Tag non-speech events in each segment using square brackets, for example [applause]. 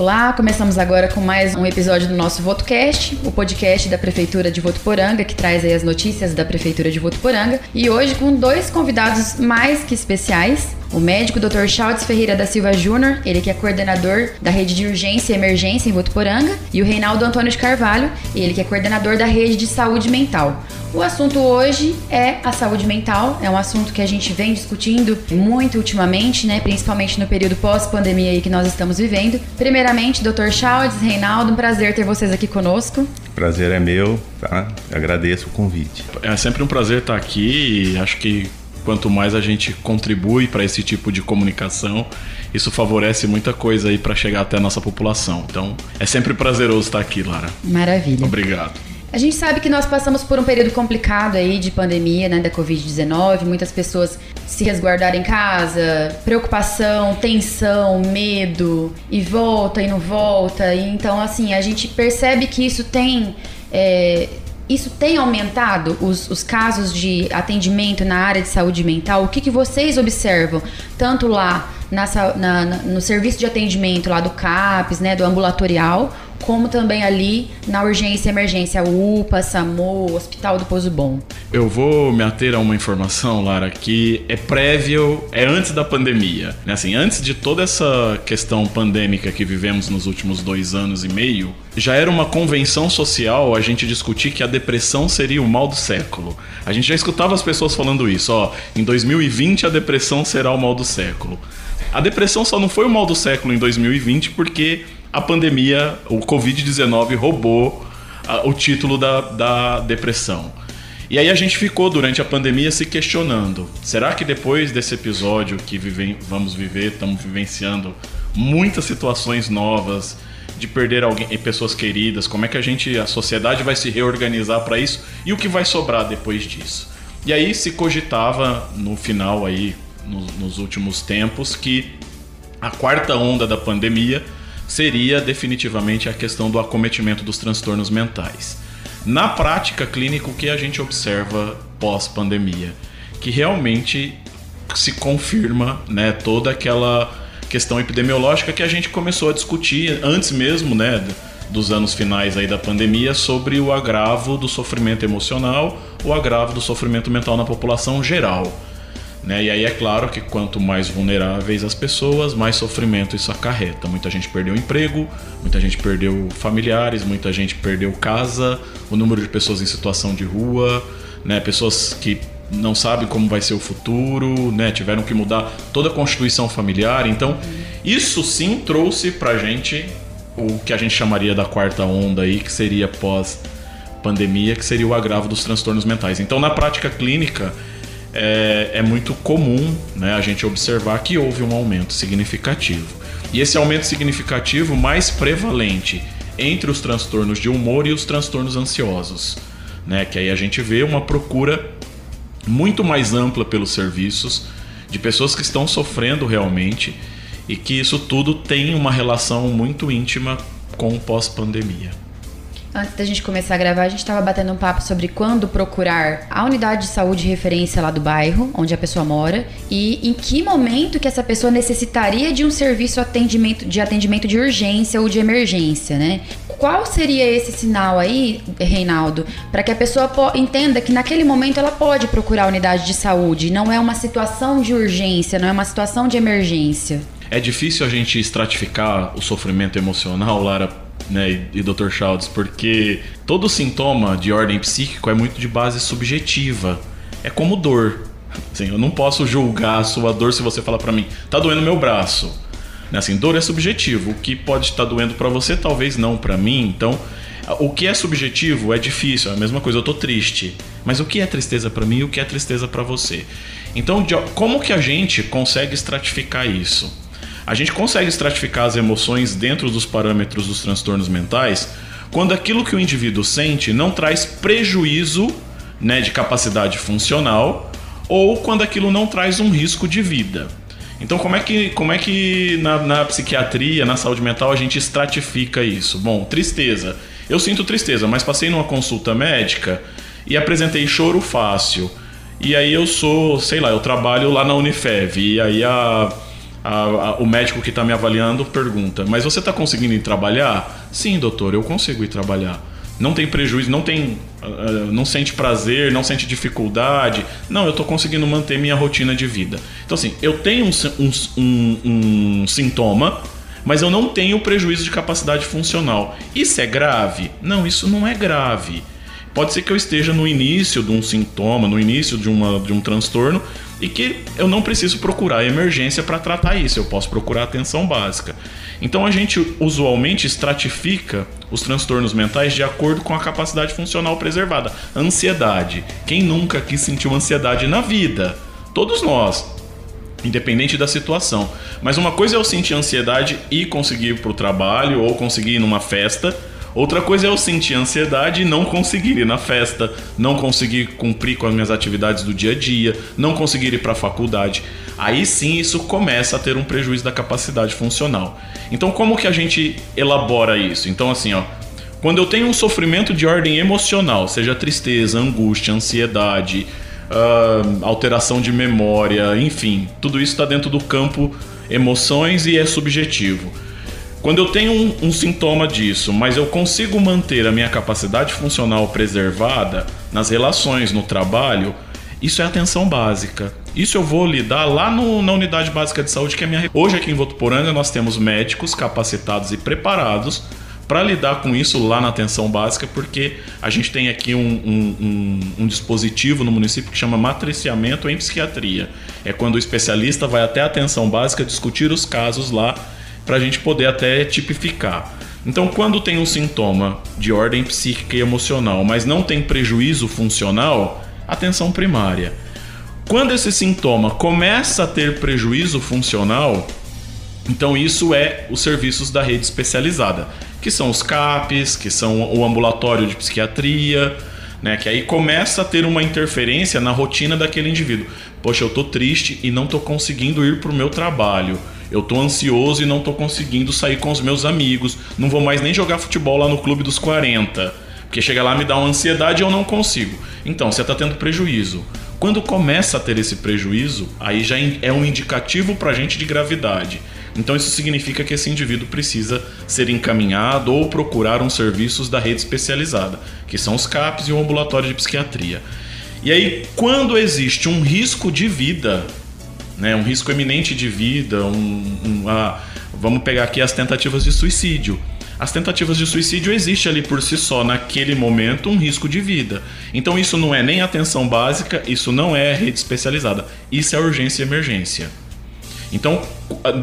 Olá, começamos agora com mais um episódio do nosso VotoCast, o podcast da Prefeitura de Votuporanga, que traz aí as notícias da Prefeitura de Votuporanga. E hoje com dois convidados mais que especiais. O médico Dr. Chaldes Ferreira da Silva Júnior, ele que é coordenador da rede de urgência e emergência em Votuporanga, e o Reinaldo Antônio de Carvalho, ele que é coordenador da rede de saúde mental. O assunto hoje é a saúde mental, é um assunto que a gente vem discutindo muito ultimamente, né, principalmente no período pós-pandemia aí que nós estamos vivendo. Primeiramente, Dr. Chaldes, Reinaldo, um prazer ter vocês aqui conosco. Prazer é meu, tá? agradeço o convite. É sempre um prazer estar aqui e acho que quanto mais a gente contribui para esse tipo de comunicação, isso favorece muita coisa aí para chegar até a nossa população. Então, é sempre prazeroso estar aqui, Lara. Maravilha. Obrigado. A gente sabe que nós passamos por um período complicado aí de pandemia, né, da Covid-19, muitas pessoas se resguardaram em casa, preocupação, tensão, medo, e volta e não volta. E então, assim, a gente percebe que isso tem é, isso tem aumentado os, os, casos de atendimento na área de saúde mental? O que, que vocês observam, tanto lá na, na, no serviço de atendimento lá do CAPES, né, do ambulatorial, como também ali na urgência e emergência, UPA, SAMU, Hospital do Pouso Bom. Eu vou me ater a uma informação, Lara, que é prévio, é antes da pandemia. Né? Assim, antes de toda essa questão pandêmica que vivemos nos últimos dois anos e meio, já era uma convenção social a gente discutir que a depressão seria o mal do século. A gente já escutava as pessoas falando isso, ó, em 2020 a depressão será o mal do século. A depressão só não foi o mal do século em 2020 porque a pandemia, o Covid-19 roubou o título da, da depressão. E aí a gente ficou durante a pandemia se questionando: será que depois desse episódio que vive, vamos viver, estamos vivenciando muitas situações novas de perder alguém, pessoas queridas, como é que a gente, a sociedade vai se reorganizar para isso e o que vai sobrar depois disso? E aí se cogitava no final aí, nos, nos últimos tempos, que a quarta onda da pandemia seria definitivamente a questão do acometimento dos transtornos mentais. Na prática clínica, o que a gente observa pós-pandemia? Que realmente se confirma né, toda aquela questão epidemiológica que a gente começou a discutir antes mesmo né, dos anos finais aí da pandemia sobre o agravo do sofrimento emocional, o agravo do sofrimento mental na população geral. Né? E aí é claro que quanto mais vulneráveis as pessoas, mais sofrimento isso acarreta. Muita gente perdeu emprego, muita gente perdeu familiares, muita gente perdeu casa, o número de pessoas em situação de rua, né? pessoas que não sabem como vai ser o futuro, né? tiveram que mudar toda a constituição familiar. Então, isso sim trouxe pra gente o que a gente chamaria da quarta onda aí, que seria pós pandemia, que seria o agravo dos transtornos mentais. Então, na prática clínica, é, é muito comum né, a gente observar que houve um aumento significativo. E esse aumento significativo mais prevalente entre os transtornos de humor e os transtornos ansiosos. Né? Que aí a gente vê uma procura muito mais ampla pelos serviços, de pessoas que estão sofrendo realmente e que isso tudo tem uma relação muito íntima com o pós-pandemia. Antes da gente começar a gravar, a gente estava batendo um papo sobre quando procurar a unidade de saúde de referência lá do bairro, onde a pessoa mora, e em que momento que essa pessoa necessitaria de um serviço atendimento, de atendimento de urgência ou de emergência, né? Qual seria esse sinal aí, Reinaldo, para que a pessoa entenda que naquele momento ela pode procurar a unidade de saúde, não é uma situação de urgência, não é uma situação de emergência? É difícil a gente estratificar o sofrimento emocional, Lara, né, e, Dr. Chaldes, porque todo sintoma de ordem psíquico é muito de base subjetiva. É como dor. Assim, eu não posso julgar a sua dor se você falar para mim, tá doendo meu braço. Né, assim, dor é subjetivo. O que pode estar doendo para você, talvez não para mim. Então, o que é subjetivo é difícil. É a mesma coisa, eu tô triste. Mas o que é tristeza para mim e o que é tristeza para você? Então, como que a gente consegue estratificar isso? A gente consegue estratificar as emoções dentro dos parâmetros dos transtornos mentais quando aquilo que o indivíduo sente não traz prejuízo né, de capacidade funcional ou quando aquilo não traz um risco de vida. Então, como é que, como é que na, na psiquiatria, na saúde mental, a gente estratifica isso? Bom, tristeza. Eu sinto tristeza, mas passei numa consulta médica e apresentei choro fácil. E aí eu sou, sei lá, eu trabalho lá na Unifev. E aí a a, a, o médico que está me avaliando pergunta: Mas você está conseguindo ir trabalhar? Sim, doutor, eu consigo ir trabalhar. Não tem prejuízo, não tem. Uh, não sente prazer, não sente dificuldade. Não, eu estou conseguindo manter minha rotina de vida. Então, assim, eu tenho um, um, um, um sintoma, mas eu não tenho prejuízo de capacidade funcional. Isso é grave? Não, isso não é grave. Pode ser que eu esteja no início de um sintoma, no início de, uma, de um transtorno, e que eu não preciso procurar emergência para tratar isso, eu posso procurar atenção básica. Então a gente usualmente estratifica os transtornos mentais de acordo com a capacidade funcional preservada. Ansiedade. Quem nunca aqui sentiu ansiedade na vida? Todos nós, independente da situação. Mas uma coisa é eu sentir ansiedade e conseguir ir para o trabalho ou conseguir ir numa festa Outra coisa é eu sentir ansiedade e não conseguir ir na festa, não conseguir cumprir com as minhas atividades do dia a dia, não conseguir ir para a faculdade. Aí sim isso começa a ter um prejuízo da capacidade funcional. Então como que a gente elabora isso? Então assim, ó, quando eu tenho um sofrimento de ordem emocional, seja tristeza, angústia, ansiedade, uh, alteração de memória, enfim, tudo isso está dentro do campo emoções e é subjetivo. Quando eu tenho um, um, sintoma disso, mas eu consigo manter a minha capacidade funcional preservada nas relações, no trabalho, isso é atenção básica. Isso eu vou lidar lá no, na unidade básica de saúde, que é minha. Hoje aqui em Votuporanga nós temos médicos capacitados e preparados para lidar com isso lá na atenção básica, porque a gente tem aqui um, um, um, um, dispositivo no município que chama matriciamento em psiquiatria. É quando o especialista vai até a atenção básica discutir os casos lá para a gente poder até tipificar. Então, quando tem um sintoma de ordem psíquica e emocional, mas não tem prejuízo funcional, atenção primária. Quando esse sintoma começa a ter prejuízo funcional, então isso é os serviços da rede especializada, que são os CAPs, que são o ambulatório de psiquiatria, né, que aí começa a ter uma interferência na rotina daquele indivíduo. Poxa, eu tô triste e não tô conseguindo ir para o meu trabalho eu tô ansioso e não tô conseguindo sair com os meus amigos, não vou mais nem jogar futebol lá no clube dos 40, porque chega lá me dá uma ansiedade e eu não consigo. Então, você tá tendo prejuízo. Quando começa a ter esse prejuízo, aí já é um indicativo para a gente de gravidade. Então isso significa que esse indivíduo precisa ser encaminhado ou procurar uns serviços da rede especializada, que são os CAPs e o ambulatório de psiquiatria. E aí, quando existe um risco de vida né? Um risco eminente de vida, um, um vamos pegar aqui as tentativas de suicídio. As tentativas de suicídio existe ali por si só, naquele momento, um risco de vida. Então isso não é nem atenção básica, isso não é rede especializada, isso é urgência e emergência. Então,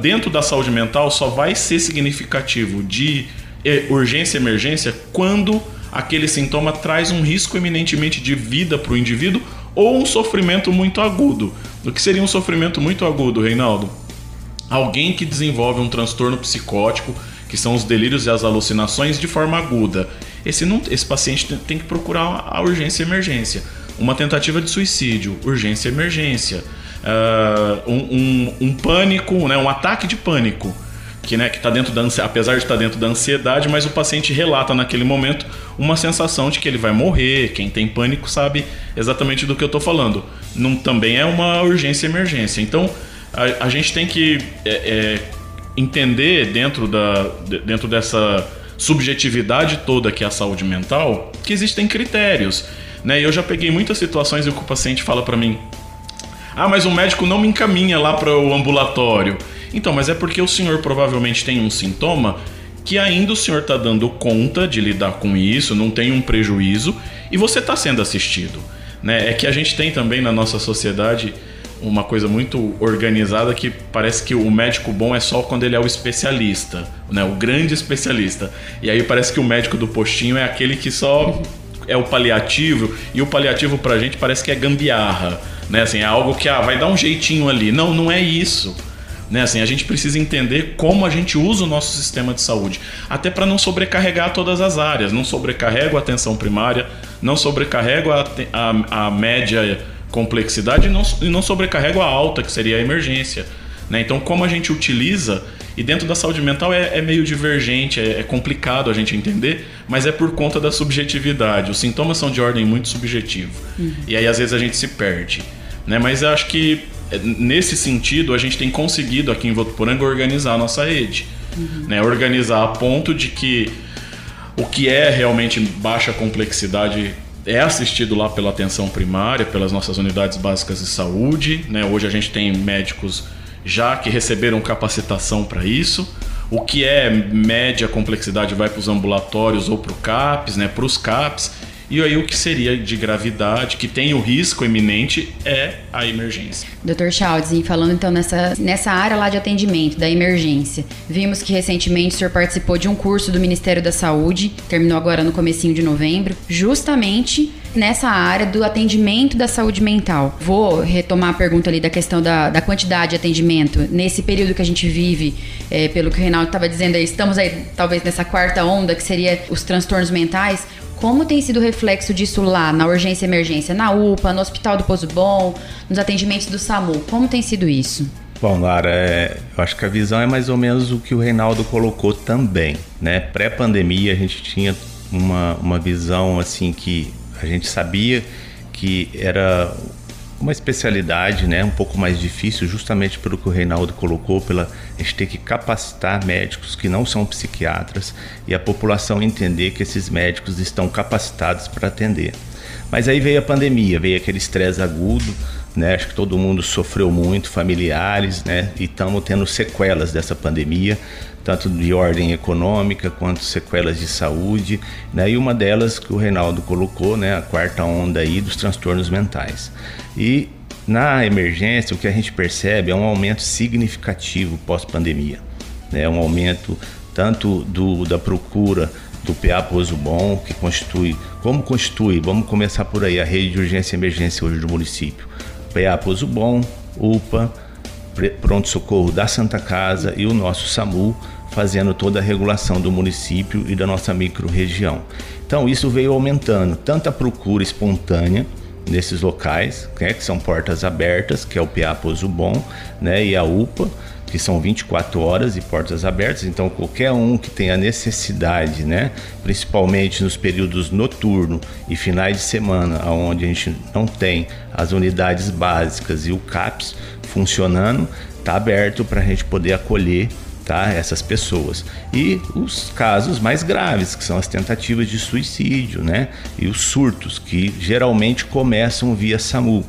dentro da saúde mental, só vai ser significativo de eh, urgência e emergência quando aquele sintoma traz um risco eminentemente de vida para o indivíduo ou um sofrimento muito agudo. O que seria um sofrimento muito agudo, Reinaldo? Alguém que desenvolve um transtorno psicótico, que são os delírios e as alucinações, de forma aguda. Esse, não, esse paciente tem que procurar a urgência e emergência. Uma tentativa de suicídio, urgência e emergência. Uh, um, um, um pânico, né, um ataque de pânico que né, está dentro da apesar de estar tá dentro da ansiedade, mas o paciente relata naquele momento uma sensação de que ele vai morrer. Quem tem pânico sabe exatamente do que eu estou falando. Não, também é uma urgência emergência. Então a, a gente tem que é, é, entender dentro, da, dentro dessa subjetividade toda que é a saúde mental que existem critérios. Né? Eu já peguei muitas situações em que o paciente fala para mim: Ah, mas o médico não me encaminha lá para o ambulatório. Então, mas é porque o senhor provavelmente tem um sintoma que ainda o senhor está dando conta de lidar com isso, não tem um prejuízo e você está sendo assistido. Né? É que a gente tem também na nossa sociedade uma coisa muito organizada que parece que o médico bom é só quando ele é o especialista, né? o grande especialista. E aí parece que o médico do postinho é aquele que só é o paliativo e o paliativo pra gente parece que é gambiarra, né? Assim, é algo que ah, vai dar um jeitinho ali. Não, não é isso. Né? Assim, a gente precisa entender como a gente usa o nosso sistema de saúde, até para não sobrecarregar todas as áreas. Não sobrecarrego a atenção primária, não sobrecarrego a, a, a média complexidade e não, e não sobrecarrego a alta, que seria a emergência. Né? Então, como a gente utiliza, e dentro da saúde mental é, é meio divergente, é, é, complicado a gente entender, mas é por conta da subjetividade. Os sintomas são de ordem muito subjetiva. Uhum. E aí, às vezes, a gente se perde. Né? Mas eu acho que nesse sentido, a gente tem conseguido aqui em Votuporanga organizar a nossa rede. Uhum. Né? Organizar a ponto de que o que é realmente baixa complexidade é assistido lá pela atenção primária, pelas nossas unidades básicas de saúde. Né? Hoje a gente tem médicos já que receberam capacitação para isso. O que é média complexidade vai para os ambulatórios ou para o CAPS, né? para os CAPS. E aí o que seria de gravidade, que tem o risco iminente, é a emergência. Dr. Chaldes, falando então nessa, nessa área lá de atendimento, da emergência, vimos que recentemente o senhor participou de um curso do Ministério da Saúde, terminou agora no comecinho de novembro, justamente nessa área do atendimento da saúde mental. Vou retomar a pergunta ali da questão da, da quantidade de atendimento. Nesse período que a gente vive, é, pelo que o Reinaldo estava dizendo aí, estamos aí talvez nessa quarta onda, que seria os transtornos mentais. Como tem sido o reflexo disso lá, na urgência e emergência, na UPA, no Hospital do Pozo Bom, nos atendimentos do SAMU? Como tem sido isso? Bom, Lara, é, eu acho que a visão é mais ou menos o que o Reinaldo colocou também, né? Pré-pandemia a gente tinha uma, uma visão assim que a gente sabia que era uma especialidade, né, um pouco mais difícil, justamente pelo que o Reinaldo colocou, pela a gente ter que capacitar médicos que não são psiquiatras e a população entender que esses médicos estão capacitados para atender. Mas aí veio a pandemia, veio aquele estresse agudo, né? Acho que todo mundo sofreu muito, familiares, né? E estamos tendo sequelas dessa pandemia tanto de ordem econômica quanto sequelas de saúde, né? E uma delas que o Reinaldo colocou, né, a quarta onda aí dos transtornos mentais. E na emergência, o que a gente percebe é um aumento significativo pós-pandemia, né? Um aumento tanto do, da procura do PA Pouso Bom, que constitui, como constitui, vamos começar por aí, a rede de urgência e emergência hoje do município. PA Pouso Bom, UPA, Pronto Socorro da Santa Casa e o nosso SAMU, fazendo toda a regulação do município e da nossa microrregião. Então isso veio aumentando tanto a procura espontânea nesses locais, né, que são portas abertas, que é o PA Pouso Bom, né, e a UPA, que são 24 horas e portas abertas. Então qualquer um que tenha necessidade, né, principalmente nos períodos noturno e finais de semana, onde a gente não tem as unidades básicas e o CAPS funcionando, está aberto para a gente poder acolher tá? essas pessoas. E os casos mais graves, que são as tentativas de suicídio, né? E os surtos, que geralmente começam via SAMU.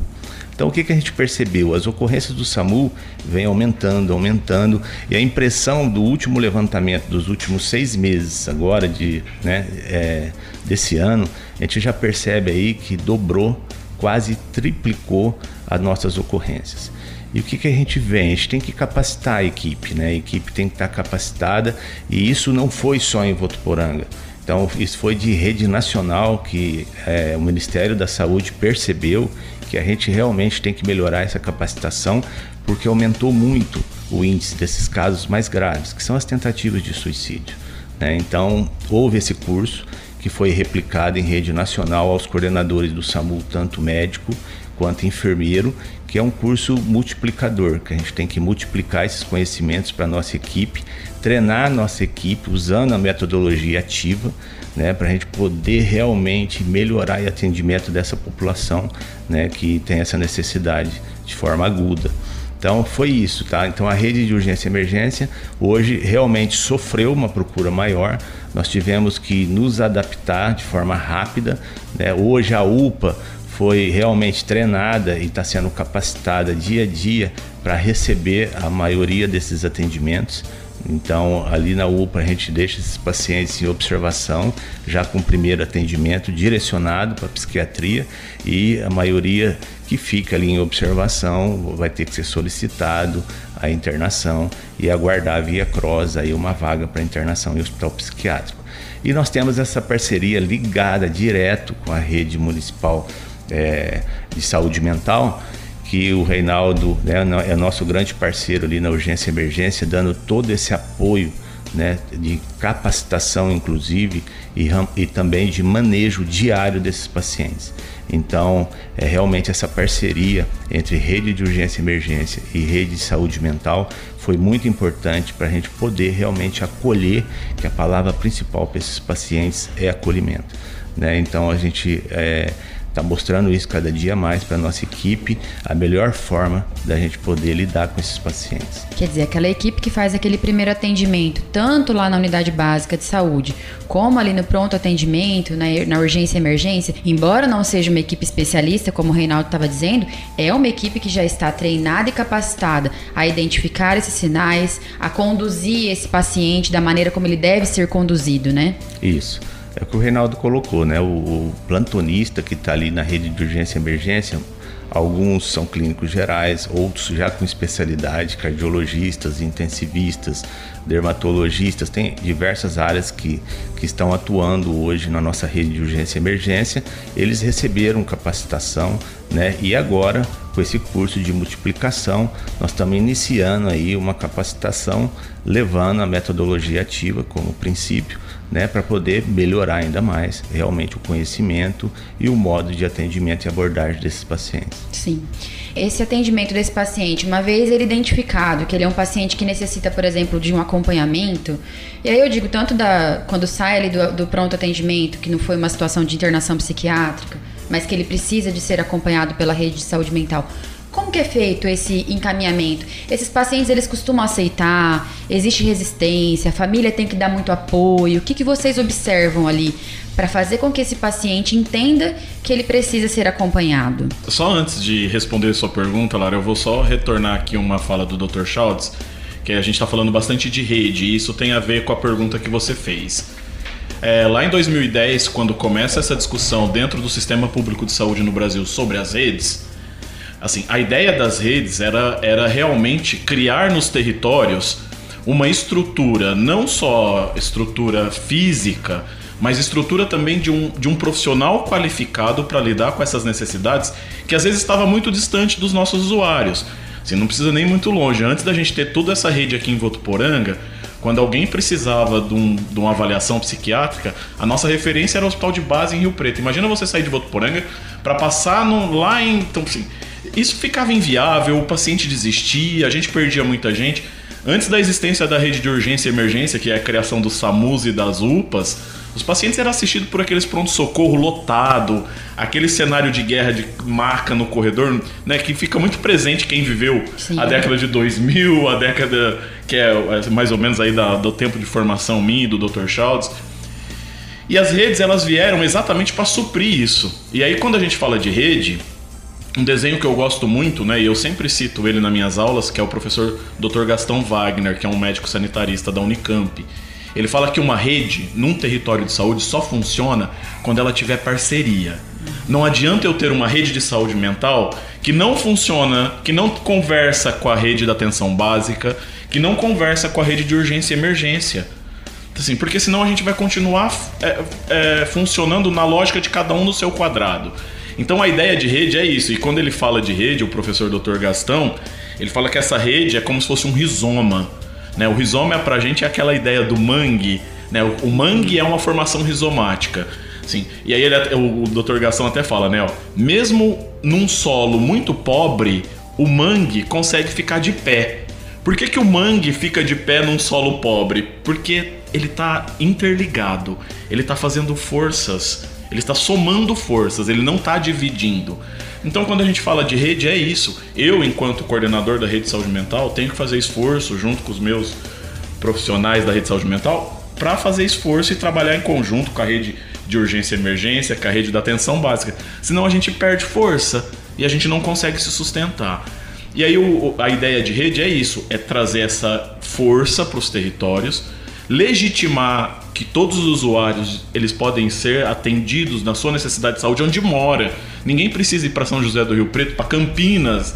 Então o que, que a gente percebeu? As ocorrências do SAMU vêm aumentando, aumentando, e a impressão do último levantamento dos últimos seis meses agora de, né, é, desse ano, a gente já percebe aí que dobrou, quase triplicou as nossas ocorrências. E o que, que a gente vê? A gente tem que capacitar a equipe, né? A equipe tem que estar capacitada e isso não foi só em Votuporanga. Então, isso foi de rede nacional que é, o Ministério da Saúde percebeu que a gente realmente tem que melhorar essa capacitação porque aumentou muito o índice desses casos mais graves, que são as tentativas de suicídio. Né? Então, houve esse curso que foi replicado em rede nacional aos coordenadores do SAMU, tanto médico quanto enfermeiro, que é um curso multiplicador, que a gente tem que multiplicar esses conhecimentos para a nossa equipe, treinar a nossa equipe usando a metodologia ativa, né, para a gente poder realmente melhorar o atendimento dessa população né, que tem essa necessidade de forma aguda. Então foi isso, tá? Então a rede de urgência e emergência hoje realmente sofreu uma procura maior. Nós tivemos que nos adaptar de forma rápida. Né? Hoje a UPA foi realmente treinada e está sendo capacitada dia a dia para receber a maioria desses atendimentos. Então, ali na UPA, a gente deixa esses pacientes em observação, já com o primeiro atendimento direcionado para a psiquiatria, e a maioria que fica ali em observação vai ter que ser solicitado a internação e aguardar via CROSS aí uma vaga para internação em hospital psiquiátrico. E nós temos essa parceria ligada direto com a rede municipal é, de saúde mental, que o Reinaldo né, é nosso grande parceiro ali na urgência e emergência, dando todo esse apoio né, de capacitação, inclusive, e, e, também de manejo diário desses pacientes. Então, é realmente essa parceria entre rede de urgência e emergência e rede de saúde mental foi muito importante para a gente poder realmente acolher, que a palavra principal para esses pacientes é acolhimento. Né? Então, a gente é, está mostrando isso cada dia mais para nossa equipe, a melhor forma da gente poder lidar com esses pacientes. Quer dizer, aquela equipe que faz aquele primeiro atendimento, tanto lá na unidade básica de saúde, como ali no pronto atendimento, na, na urgência e emergência, embora não seja uma equipe especialista, como o Reinaldo estava dizendo, é uma equipe que já está treinada e capacitada a identificar esses sinais, a conduzir esse paciente da maneira como ele deve ser conduzido, né? Isso. É o que o Reinaldo colocou, né? O, o plantonista que está ali na rede de urgência e emergência, alguns são clínicos gerais, outros já com especialidade, cardiologistas, intensivistas, dermatologistas, tem diversas áreas que, que estão atuando hoje na nossa rede de urgência e emergência. Eles receberam capacitação, né? E agora, com esse curso de multiplicação, nós estamos iniciando aí uma capacitação, levando a metodologia ativa como princípio né, para poder melhorar ainda mais realmente o conhecimento e o modo de atendimento e abordagem desses pacientes. Sim. Esse atendimento desse paciente, uma vez ele identificado que ele é um paciente que necessita, por exemplo, de um acompanhamento, e aí eu digo tanto da quando sai ali do, do pronto atendimento, que não foi uma situação de internação psiquiátrica, mas que ele precisa de ser acompanhado pela rede de saúde mental. Como que é feito esse encaminhamento? Esses pacientes eles costumam aceitar? Existe resistência? A família tem que dar muito apoio? O que, que vocês observam ali para fazer com que esse paciente entenda que ele precisa ser acompanhado? Só antes de responder sua pergunta, Lara, eu vou só retornar aqui uma fala do Dr. Schultz, que a gente está falando bastante de rede e isso tem a ver com a pergunta que você fez. É, lá em 2010, quando começa essa discussão dentro do sistema público de saúde no Brasil sobre as redes, Assim, a ideia das redes era, era realmente criar nos territórios uma estrutura, não só estrutura física, mas estrutura também de um, de um profissional qualificado para lidar com essas necessidades que às vezes estava muito distante dos nossos usuários. Assim, não precisa nem muito longe. Antes da gente ter toda essa rede aqui em Votuporanga, quando alguém precisava de, um, de, uma avaliação psiquiátrica, a nossa referência era o Hospital de Base em Rio Preto. Imagina você sair de Votuporanga para passar no, lá em. Então, assim, isso ficava inviável, o paciente desistia, a gente perdia muita gente. Antes da existência da rede de urgência e emergência, que é a criação dos SAMUs e das UPAs, os pacientes eram assistidos por aqueles pronto-socorro lotado, aquele cenário de guerra de marca no corredor, né, que fica muito presente quem viveu Sim. a década de 2000, a década que é, é mais ou menos aí da, do tempo de formação minha e do Dr. Schultz. E as redes elas vieram exatamente para suprir isso. E aí quando a gente fala de rede, um desenho que eu gosto muito, né, e eu sempre cito ele nas minhas aulas, que é o professor Dr. Gastão Wagner, que é um médico sanitarista da Unicamp. Ele fala que uma rede num território de saúde só funciona quando ela tiver parceria. Não adianta eu ter uma rede de saúde mental que não funciona, que não conversa com a rede da atenção básica, que não conversa com a rede de urgência e emergência. Assim, porque senão a gente vai continuar é, é, funcionando na lógica de cada um no seu quadrado. Então a ideia de rede é isso. E quando ele fala de rede, o professor Dr. Gastão, ele fala que essa rede é como se fosse um rizoma. Né? O rizoma pra gente é aquela ideia do mangue. Né? O, o mangue é uma formação rizomática. Sim. E aí ele, o, o Dr. Gastão até fala, né? Ó, mesmo num solo muito pobre, o mangue consegue ficar de pé. Por que, que o mangue fica de pé num solo pobre? Porque ele está interligado, ele está fazendo forças ele está somando forças, ele não está dividindo. Então, quando a gente fala de rede, é isso. Eu, enquanto coordenador da rede de saúde mental, tenho que fazer esforço junto com os meus profissionais da rede de saúde mental para fazer esforço e trabalhar em conjunto com a rede de urgência e emergência, com a rede da atenção básica. Senão a gente perde força e a gente não consegue se sustentar. E aí o, a ideia de rede é isso, é trazer essa força para os territórios, legitimar que todos os usuários eles podem ser atendidos na sua necessidade de saúde onde mora. Ninguém precisa ir para São José do Rio Preto, para Campinas,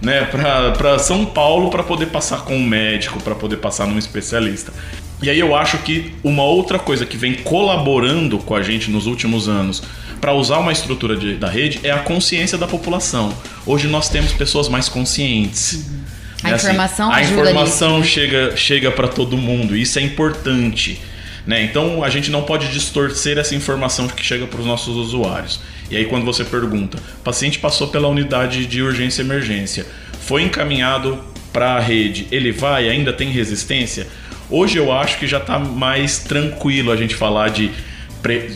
né, para São Paulo para poder passar com um médico, para poder passar num especialista. E aí eu acho que uma outra coisa que vem colaborando com a gente nos últimos anos para usar uma estrutura de, da rede é a consciência da população. Hoje nós temos pessoas mais conscientes. Uhum. A né, informação assim, A informação nisso. chega, chega para todo mundo. Isso é importante. Né? Então a gente não pode distorcer essa informação que chega para os nossos usuários. E aí quando você pergunta, o paciente passou pela unidade de urgência e emergência, foi encaminhado para a rede, ele vai, ainda tem resistência? Hoje eu acho que já está mais tranquilo a gente falar de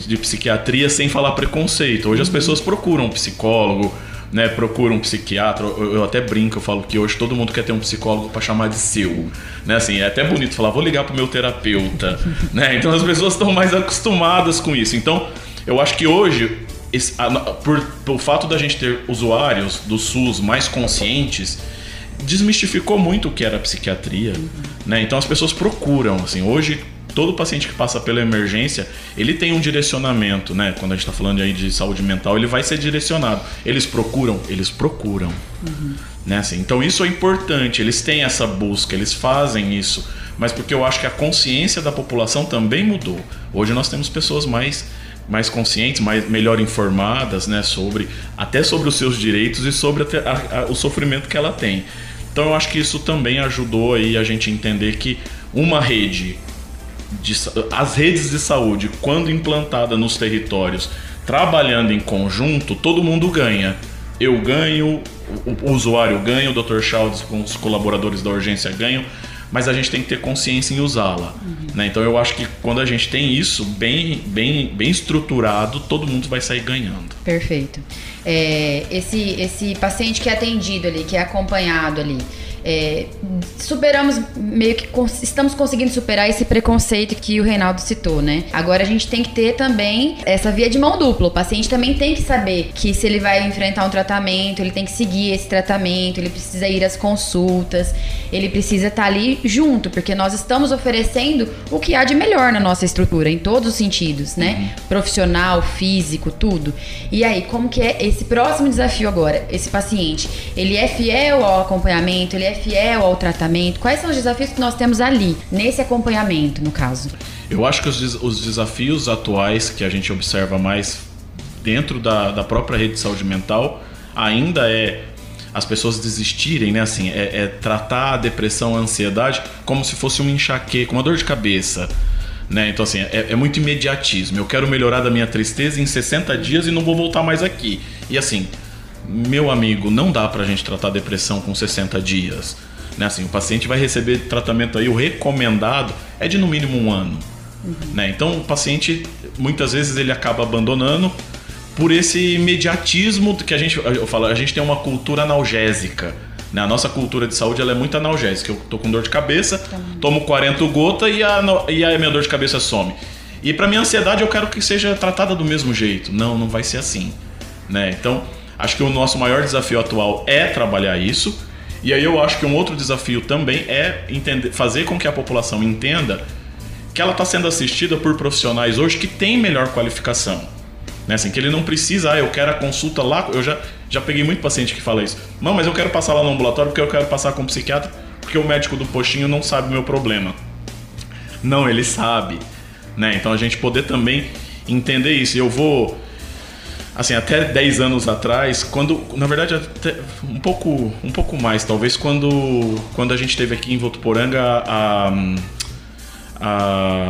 de psiquiatria sem falar preconceito. Hoje as pessoas procuram um psicólogo, né, procuram um psiquiatra. Eu, eu, até brinco, eu falo que hoje todo mundo quer ter um psicólogo para chamar de seu, né? Assim, é até bonito falar, vou ligar pro meu terapeuta, [laughs] né? Então as pessoas estão mais acostumadas com isso. Então, eu acho que hoje esse, a, por, pelo fato da gente ter usuários do SUS mais conscientes, desmistificou muito o que era psiquiatria, uhum. né? Então as pessoas procuram, assim, hoje todo paciente que passa pela emergência, ele tem um direcionamento, né? Quando a gente está falando aí de saúde mental, ele vai ser direcionado. Eles procuram, eles procuram, uhum. né? Assim, então isso é importante. Eles têm essa busca, eles fazem isso, mas porque eu acho que a consciência da população também mudou. Hoje nós temos pessoas mais mais conscientes, mais melhor informadas, né, sobre até sobre os seus direitos e sobre a, a, o sofrimento que ela tem. Então eu acho que isso também ajudou aí a gente entender que uma rede de, as redes de saúde, quando implantada nos territórios, trabalhando em conjunto, todo mundo ganha. Eu ganho, o, usuário ganha, o Dr. Chaldes com os colaboradores da urgência ganham, mas a gente tem que ter consciência em usá-la. Uhum. Né? Então eu acho que quando a gente tem isso bem, bem, bem estruturado, todo mundo vai sair ganhando. Perfeito. É, esse, esse paciente que é atendido ali, que é acompanhado ali, é, superamos meio que estamos conseguindo superar esse preconceito que o Reinaldo citou, né? Agora a gente tem que ter também essa via de mão dupla. O paciente também tem que saber que se ele vai enfrentar um tratamento, ele tem que seguir esse tratamento, ele precisa ir às consultas, ele precisa estar ali junto, porque nós estamos oferecendo o que há de melhor na nossa estrutura, em todos os sentidos, né? Uhum. Profissional, físico, tudo. E aí, como que é esse próximo desafio agora? Esse paciente, ele é fiel ao acompanhamento, ele é fiel ao tratamento? Quais são os desafios que nós temos ali, nesse acompanhamento, no caso? Eu acho que os, os desafios atuais que a gente observa mais dentro da, da própria rede de saúde mental ainda é as pessoas desistirem, né? Assim, é, é, tratar a depressão, a ansiedade como se fosse uma enxaqueca, uma dor de cabeça. Né? Então, assim, é, é, muito imediatismo. Eu quero melhorar da minha tristeza em 60 dias e não vou voltar mais aqui. E assim, meu amigo, não dá pra gente tratar depressão com 60 dias. Né? Assim, o paciente vai receber tratamento aí, o recomendado é de no mínimo um ano. Uhum. Né? Então o paciente muitas vezes ele acaba abandonando por esse imediatismo que a gente, eu falo, a gente tem uma cultura analgésica. Né? A nossa cultura de saúde ela é muito analgésica. Eu tô com dor de cabeça, tomo 40 gotas e a, e a minha dor de cabeça some. E para minha ansiedade eu quero que seja tratada do mesmo jeito. Não, não vai ser assim. Né? Então Acho que o nosso maior desafio atual é trabalhar isso. E aí eu acho que um outro desafio também é entender, fazer com que a população entenda que ela está sendo assistida por profissionais hoje que têm melhor qualificação. Né? Assim, que ele não precisa, ah, eu quero a consulta lá. Eu já, já peguei muito paciente que fala isso. Não, mas eu quero passar lá no ambulatório porque eu quero passar com um psiquiatra, porque o médico do postinho não sabe o meu problema. Não, ele sabe. Né? Então a gente poder também entender isso. Eu vou assim, até 10 anos atrás, quando, na verdade, até um pouco, um pouco mais, talvez quando, quando a gente teve aqui em Votuporanga a, a,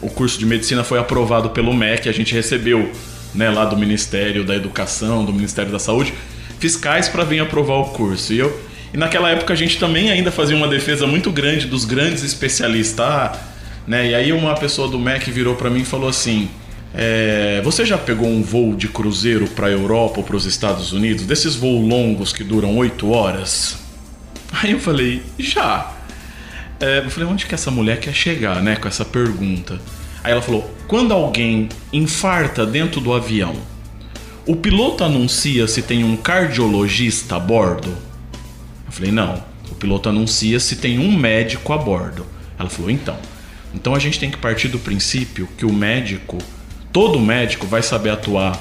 o curso de medicina foi aprovado pelo MEC, a gente recebeu, né, lá do Ministério da Educação, do Ministério da Saúde, fiscais para vir aprovar o curso. E eu e naquela época a gente também ainda fazia uma defesa muito grande dos grandes especialistas, ah, né? E aí uma pessoa do MEC virou para mim e falou assim: é, você já pegou um voo de cruzeiro para a Europa ou para os Estados Unidos? Desses voos longos que duram 8 horas? Aí eu falei, já. É, eu falei, onde que essa mulher quer chegar, né, com essa pergunta? Aí ela falou, quando alguém infarta dentro do avião, o piloto anuncia se tem um cardiologista a bordo? Eu falei, não. O piloto anuncia se tem um médico a bordo. Ela falou, então. Então a gente tem que partir do princípio que o médico todo médico vai saber atuar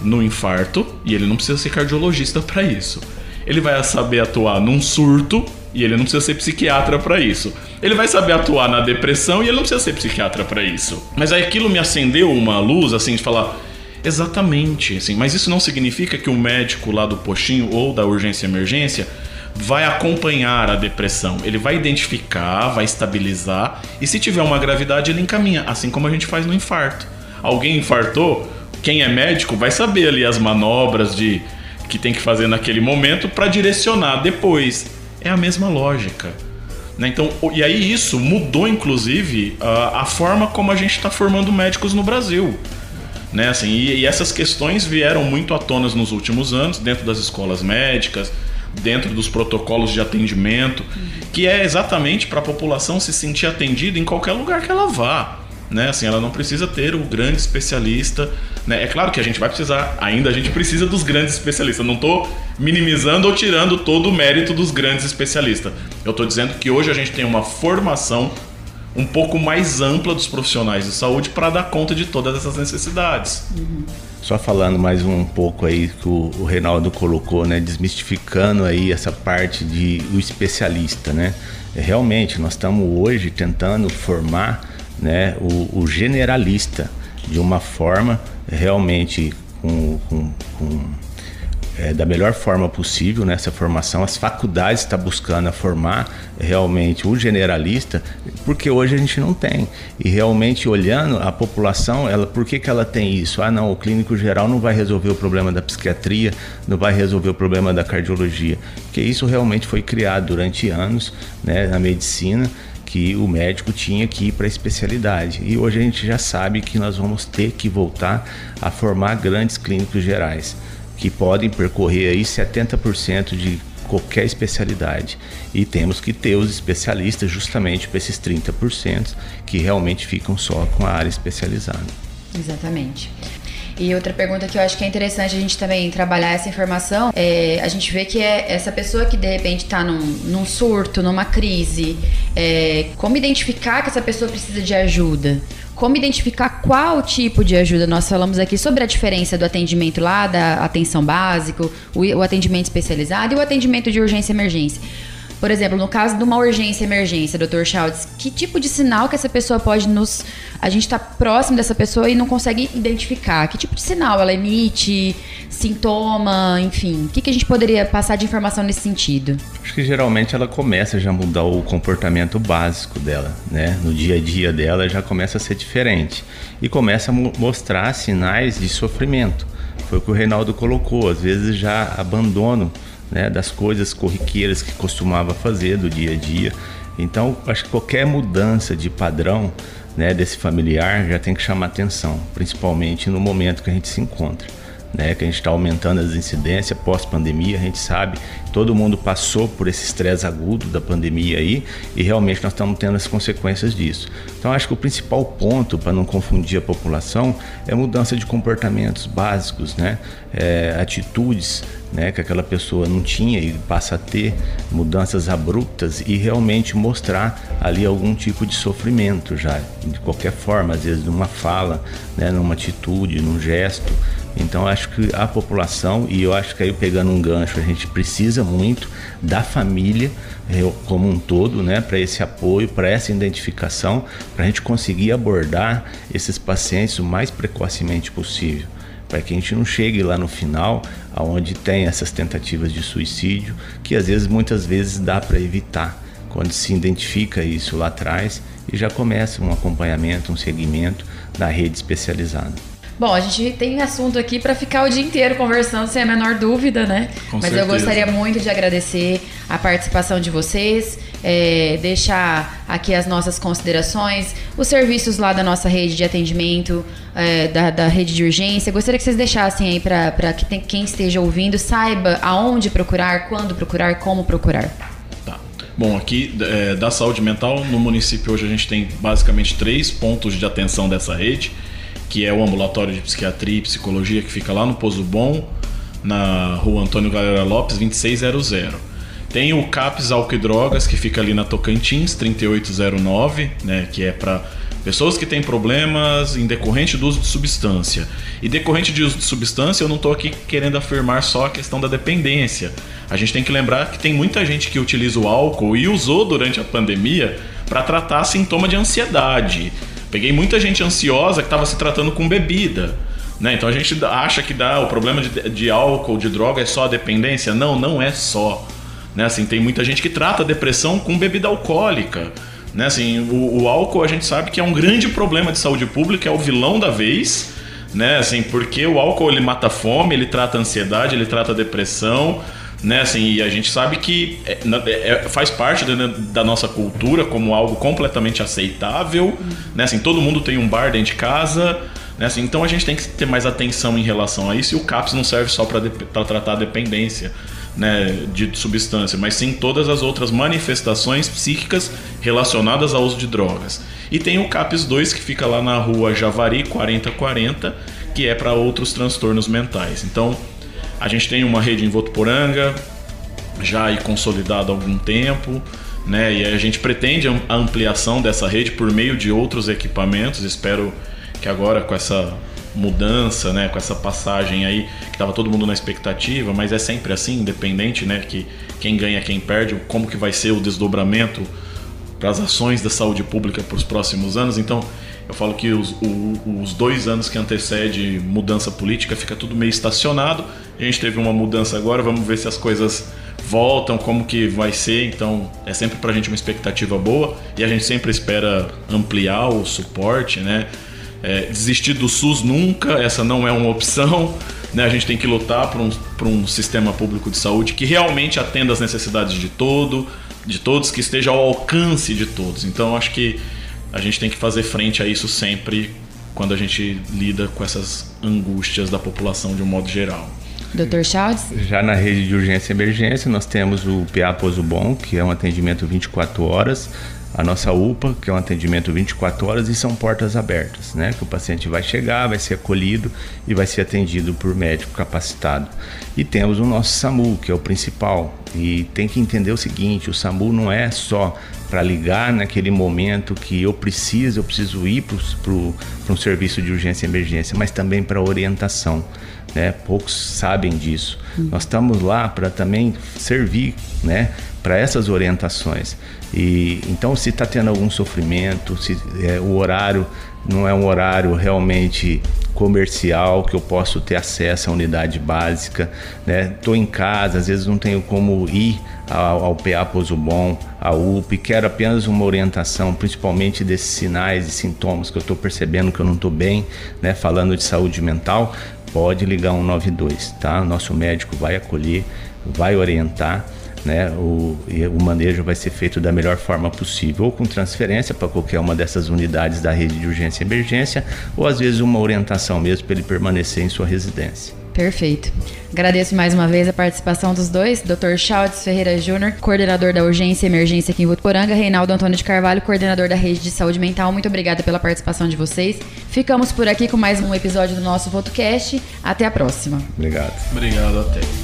no infarto e ele não precisa ser cardiologista para isso. Ele vai saber atuar num surto e ele não precisa ser psiquiatra para isso. Ele vai saber atuar na depressão e ele não precisa ser psiquiatra para isso. Mas aí aquilo me acendeu uma luz assim de falar exatamente, assim, mas isso não significa que o médico lá do postinho ou da urgência emergência vai acompanhar a depressão. Ele vai identificar, vai estabilizar e se tiver uma gravidade ele encaminha, assim como a gente faz no infarto alguém infartou, quem é médico vai saber ali as manobras de que tem que fazer naquele momento para direcionar depois. É a mesma lógica. Né? Então, e aí isso mudou, inclusive, a, a forma como a gente está formando médicos no Brasil. Né? Assim, e, e, essas questões vieram muito à tona nos últimos anos, dentro das escolas médicas, dentro dos protocolos de atendimento, que é exatamente para a população se sentir atendida em qualquer lugar que ela vá. Né? Assim, ela não precisa ter o grande especialista. Né? É claro que a gente vai precisar, ainda a gente precisa dos grandes especialistas. Não estou minimizando ou tirando todo o mérito dos grandes especialistas. Eu estou dizendo que hoje a gente tem uma formação um pouco mais ampla dos profissionais de saúde para dar conta de todas essas necessidades. Uhum. Só falando mais um pouco aí que o, o Reinaldo colocou, né, desmistificando aí essa parte de o especialista, né? Realmente nós estamos hoje tentando formar, né, o, o generalista de uma forma realmente com, com, com é, da melhor forma possível nessa formação. As faculdades estão tá buscando formar realmente o generalista, porque hoje a gente não tem. E realmente olhando a população, ela, por que, que ela tem isso? Ah, não, o clínico geral não vai resolver o problema da psiquiatria, não vai resolver o problema da cardiologia, porque isso realmente foi criado durante anos né, na medicina que o médico tinha que ir para a especialidade. E hoje a gente já sabe que nós vamos ter que voltar a formar grandes clínicos gerais que podem percorrer aí 70% de qualquer especialidade. E temos que ter os especialistas justamente para esses 30% que realmente ficam só com a área especializada. Exatamente. E outra pergunta que eu acho que é interessante a gente também trabalhar essa informação é a gente vê que é essa pessoa que de repente está num, num surto, numa crise, é, como identificar que essa pessoa precisa de ajuda? Como identificar qual tipo de ajuda? Nós falamos aqui sobre a diferença do atendimento lá, da atenção básica, o, o atendimento especializado e o atendimento de urgência e emergência. Por exemplo, no caso de uma urgência emergência, doutor Chaldes, que tipo de sinal que essa pessoa pode nos. A gente está próximo dessa pessoa e não consegue identificar? Que tipo de sinal ela emite? Sintoma, enfim. O que, que a gente poderia passar de informação nesse sentido? Acho que geralmente ela começa já a mudar o comportamento básico dela, né? No dia a dia dela já começa a ser diferente. E começa a mostrar sinais de sofrimento. Foi o que o Reinaldo colocou. Às vezes já abandono né, das coisas corriqueiras que costumava fazer do dia a dia. Então, acho que qualquer mudança de padrão né, desse familiar já tem que chamar atenção, principalmente no momento que a gente se encontra né, que a gente está aumentando as incidências pós-pandemia, a gente sabe, todo mundo passou por esse estresse agudo da pandemia aí e realmente nós estamos tendo as consequências disso. Então acho que o principal ponto para não confundir a população é mudança de comportamentos básicos, né, é, atitudes né, que aquela pessoa não tinha e passa a ter mudanças abruptas e realmente mostrar ali algum tipo de sofrimento já, de qualquer forma, às vezes numa fala, né, numa atitude, num gesto. Então acho que a população, e eu acho que aí pegando um gancho, a gente precisa muito da família como um todo, né, para esse apoio, para essa identificação, para a gente conseguir abordar esses pacientes o mais precocemente possível, para que a gente não chegue lá no final, aonde tem essas tentativas de suicídio, que às vezes, muitas vezes dá para evitar quando se identifica isso lá atrás e já começa um acompanhamento, um segmento da rede especializada. Bom, a gente tem assunto aqui para ficar o dia inteiro conversando, sem a menor dúvida, né? Com Mas certeza. eu gostaria muito de agradecer a participação de vocês, é, deixar aqui as nossas considerações, os serviços lá da nossa rede de atendimento, é, da, da, rede de urgência. Gostaria que vocês deixassem aí para que tem, quem esteja ouvindo saiba aonde procurar, quando procurar, como procurar. Tá. Bom, aqui é, da saúde mental, no município hoje a gente tem basicamente três pontos de atenção dessa rede que é o ambulatório de psiquiatria e psicologia que fica lá no Pozo Bom, na rua Antônio Galera Lopes, 2600. Tem o CAPS Álcool e Drogas, que fica ali na Tocantins, 3809, né, que é para pessoas que têm problemas em decorrente do uso de substância. E decorrente de uso de substância, eu não estou aqui querendo afirmar só a questão da dependência. A gente tem que lembrar que tem muita gente que utiliza o álcool e usou durante a pandemia para tratar sintoma de ansiedade, Peguei muita gente ansiosa que estava se tratando com bebida. Né? Então a gente acha que dá o problema de, de álcool, de droga é só a dependência. Não, não é só. Né? Assim, tem muita gente que trata a depressão com bebida alcoólica. Né? Assim, o, o, álcool a gente sabe que é um grande problema de saúde pública, é o vilão da vez. Né? Assim, porque o álcool ele mata a fome, ele trata a ansiedade, ele trata a depressão. Né? Assim, e a gente sabe que é, é, faz parte da, da, nossa cultura como algo completamente aceitável, uhum. né? Assim, todo mundo tem um bar dentro de casa, né? Assim, então a gente tem que ter mais atenção em relação a isso e o CAPS não serve só para tratar a dependência. Né, de substância, mas sim todas as outras manifestações psíquicas relacionadas ao uso de drogas. E tem o CAPS 2 que fica lá na rua Javari 4040, que é para outros transtornos mentais. Então, a gente tem uma rede em Votuporanga, já aí consolidada há algum tempo, né? E a gente pretende a ampliação dessa rede por meio de outros equipamentos. Espero que agora com essa mudança, né, com essa passagem aí, que estava todo mundo na expectativa, mas é sempre assim, independente, né, que quem ganha, quem perde, como que vai ser o desdobramento para as ações da saúde pública para os próximos anos. Então, eu falo que os, o, os dois anos que antecede mudança política fica tudo meio estacionado. A gente teve uma mudança agora, vamos ver se as coisas voltam, como que vai ser. Então é sempre para a gente uma expectativa boa e a gente sempre espera ampliar o suporte, né? É, desistir do SUS nunca, essa não é uma opção. Né? A gente tem que lutar por um, por um sistema público de saúde que realmente atenda às necessidades de todo, de todos, que esteja ao alcance de todos. Então acho que a gente tem que fazer frente a isso sempre quando a gente lida com essas angústias da população de um modo geral. Dr. Chaldes? Já na rede de urgência e emergência, nós temos o PA Pouso Bom, que é um atendimento 24 horas, a nossa UPA, que é um atendimento 24 horas e são portas abertas, né? Que o paciente vai chegar, vai ser acolhido e vai ser atendido por médico capacitado. E temos o nosso SAMU, que é o principal. E tem que entender o seguinte, o SAMU não é só para ligar naquele momento que eu preciso, eu preciso ir para um serviço de urgência e emergência, mas também para orientação. Né? Poucos sabem disso. Uhum. Nós estamos lá para também servir né? Para essas orientações. E então, se está tendo algum sofrimento, se é, o horário não é um horário realmente comercial que eu posso ter acesso à unidade básica, né? Tô em casa, às vezes não tenho como ir ao, ao PA Bom, à UP, quero apenas uma orientação, principalmente desses sinais e sintomas que eu estou percebendo que eu não estou bem, né? Falando de saúde mental, pode ligar 192, tá? Nosso médico vai acolher, vai orientar né? O, o manejo vai ser feito da melhor forma possível, ou com transferência para qualquer uma dessas unidades da rede de urgência e emergência, ou às vezes uma orientação mesmo para ele permanecer em sua residência. Perfeito. Agradeço mais uma vez a participação dos dois, Dr. Chaldes Ferreira Júnior, coordenador da Urgência e Emergência aqui em Votuporanga, Reinaldo Antônio de Carvalho, coordenador da Rede de Saúde Mental. Muito obrigada pela participação de vocês. Ficamos por aqui com mais um episódio do nosso VotoCast. Até a próxima. Obrigado. Obrigado, até.